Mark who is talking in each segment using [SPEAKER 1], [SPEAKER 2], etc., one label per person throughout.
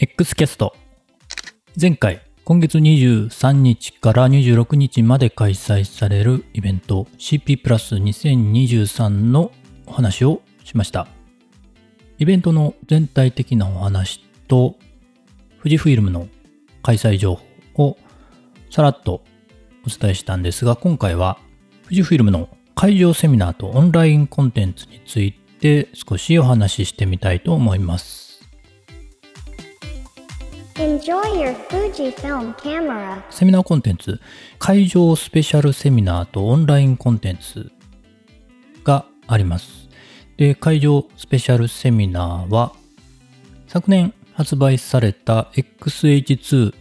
[SPEAKER 1] X キャスト。前回今月23日から26日まで開催されるイベント CP プラス2023のお話をしました。イベントの全体的なお話と富士フイルムの開催情報をさらっとお伝えしたんですが今回は富士フイルムの会場セミナーとオンラインコンテンツについて少しお話ししてみたいと思います。セミナーコンテンツ。会場スペシャルセミナーとオンラインコンテンツがあります。で会場スペシャルセミナーは昨年発売された XH2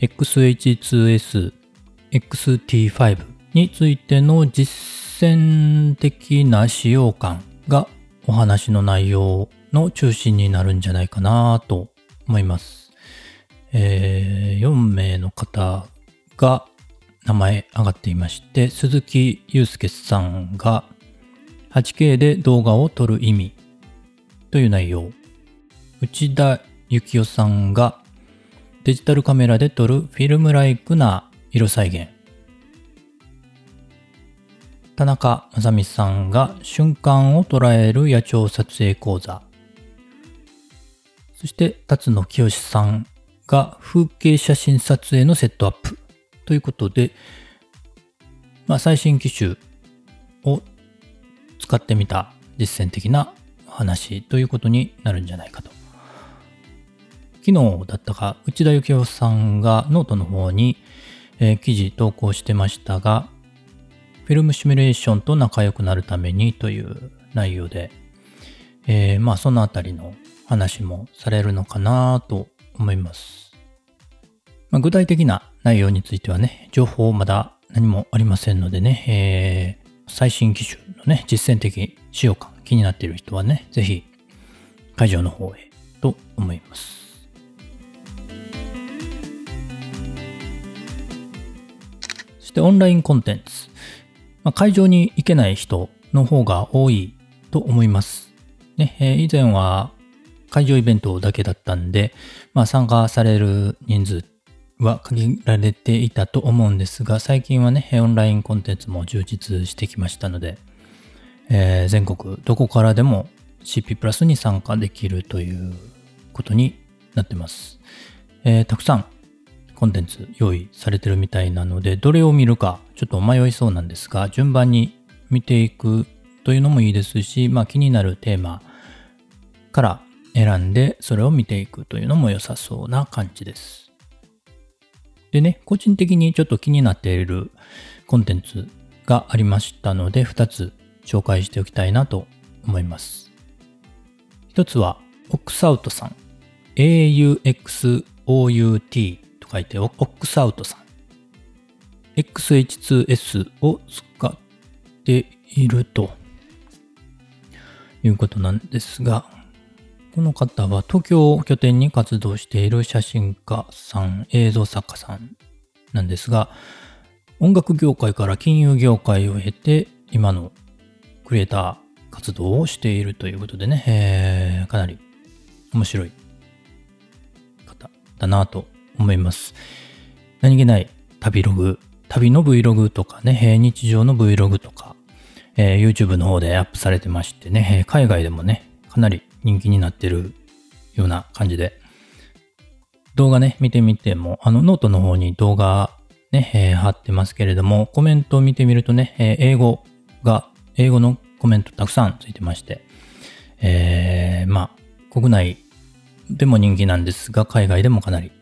[SPEAKER 1] XH2S XT5 についての実践的な使用感がお話の内容の中心になるんじゃないかなと思います。えー4名の方が名前上がっていまして、鈴木祐介さんが 8K で動画を撮る意味という内容。内田幸雄さんがデジタルカメラで撮るフィルムライクな色再現。田中正美さんが瞬間を捉える野鳥撮影講座。そして辰野清さんが風景写真撮影のセットアップということで、まあ、最新機種を使ってみた実践的な話ということになるんじゃないかと。昨日だったか、内田ユキオさんがノートの方に、えー記事投稿してましたが、フィルムシミュレーションと仲良くなるためにという内容で、えーまあそのあたりの話もされるのかなと思います。まあ、具体的な内容についてはね、情報まだ何もありませんのでね、えー最新機種のね、実践的使用感気になっている人はね、ぜひ会場の方へと思います。そしてオンラインコンテンツ。まあ、会場に行けない人の方が多いと思います。ね、えー以前は会場イベントだけだったんで、まあ、参加される人数は限られていたと思うんですが、最近はね、オンラインコンテンツも充実してきましたので、えー全国どこからでも CP プラスに参加できるということになってます。えーたくさんコンテンツ用意されてるみたいなので、どれを見るかちょっと迷いそうなんですが、順番に見ていくというのもいいですし、まあ気になるテーマから選んでそれを見ていくというのも良さそうな感じです。でね、個人的にちょっと気になっているコンテンツがありましたので、2つ紹介しておきたいなと思います。一つは、オックスアウトさん。AUXOUT と書いて、オックスアウトさん。XH2S を使っているということなんですが、この方は東京を拠点に活動している写真家さん、映像作家さんなんですが、音楽業界から金融業界を経て、今のクリエイター活動をしているということでね、えーかなり面白い方だなと思います。何気ない旅ログ、旅の Vlog とかね、日常の Vlog とか、えー YouTube の方でアップされてましてね、海外でもね、かなり人気になってるような感じで、動画ね、見てみても、あのノートの方に動画ね、えー貼ってますけれども、コメントを見てみるとね、えー英語が、英語のコメントたくさんついてまして、えーまあ、国内でも人気なんですが、海外でもかなり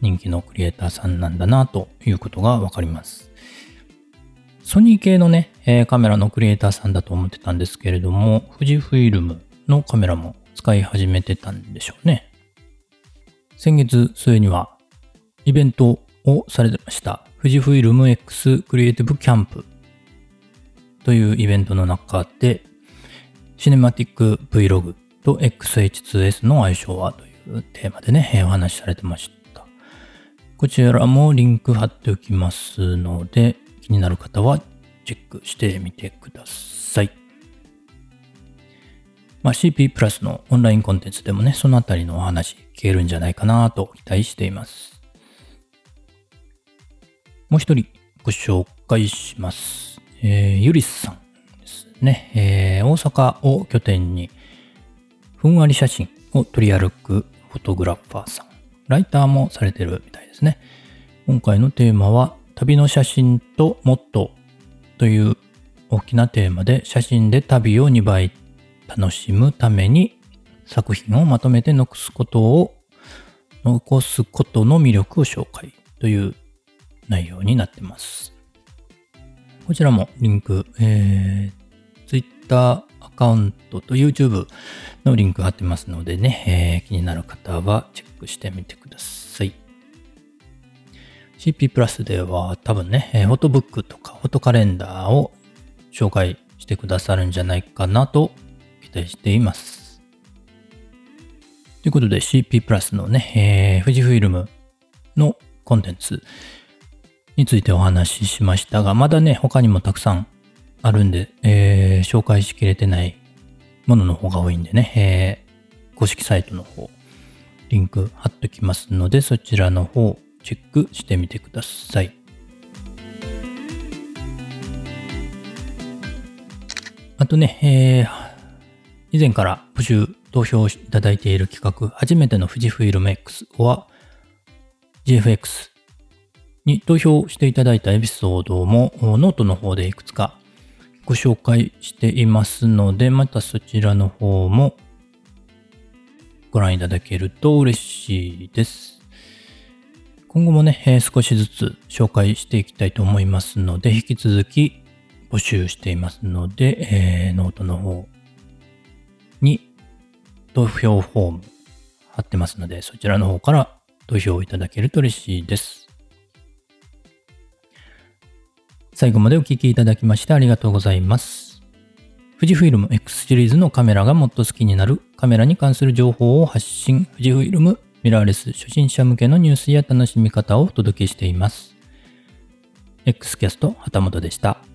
[SPEAKER 1] 人気のクリエイターさんなんだなということがわかります。ソニー系のね、えカメラのクリエイターさんだと思ってたんですけれども、富士フイルムのカメラも使い始めてたんでしょうね。先月末にはイベントをされてました。富士フイルム X クリエイティブキャンプというイベントの中で、シネマティック Vlog と XH2S の相性はというテーマでね、お話しされてました。こちらもリンク貼っておきますので、気になる方はチェックしてみてください。まあ、CP プラスのオンラインコンテンツでもね、そのあたりのお話聞けるんじゃないかなと期待しています。もう一人ご紹介します。えー、ゆりさんですね。えー、大阪を拠点にふんわり写真を取り歩くフォトグラファーさん。ライターもされてるみたいですね。今回のテーマは旅の写真ともっとという大きなテーマで写真で旅を2倍楽しむために作品をまとめて残すことを残すことの魅力を紹介という内容になってます。こちらもリンク、えー、Twitter アカウントと YouTube のリンク貼ってますのでね、えー気になる方はチェックしてみてください。CP プラスでは多分ね、フォトブックとかフォトカレンダーを紹介してくださるんじゃないかなと期待しています。ということで CP プラスのね、えー富士フイルムのコンテンツについてお話ししましたが、まだね、他にもたくさんあるんで、えー紹介しきれてないものの方が多いんでね、えー公式サイトの方、リンク貼っときますので、そちらの方、チェックしてみてください。あとね、えー以前から募集、投票いただいている企画、初めての富士フイルム X は GFX に投票していただいたエピソードもノートの方でいくつかご紹介していますので、またそちらの方もご覧いただけると嬉しいです。今後もね、え少しずつ紹介していきたいと思いますので、引き続き募集していますので、えーノートの方に投票フォーム貼ってますので、そちらの方から投票いただけると嬉しいです。最後までお聴きいただきましてありがとうございます。富士フイルム X シリーズのカメラがもっと好きになるカメラに関する情報を発信、富士フイルムミラーレス初心者向けのニュースや楽しみ方をお届けしています。X キャスト旗本でした。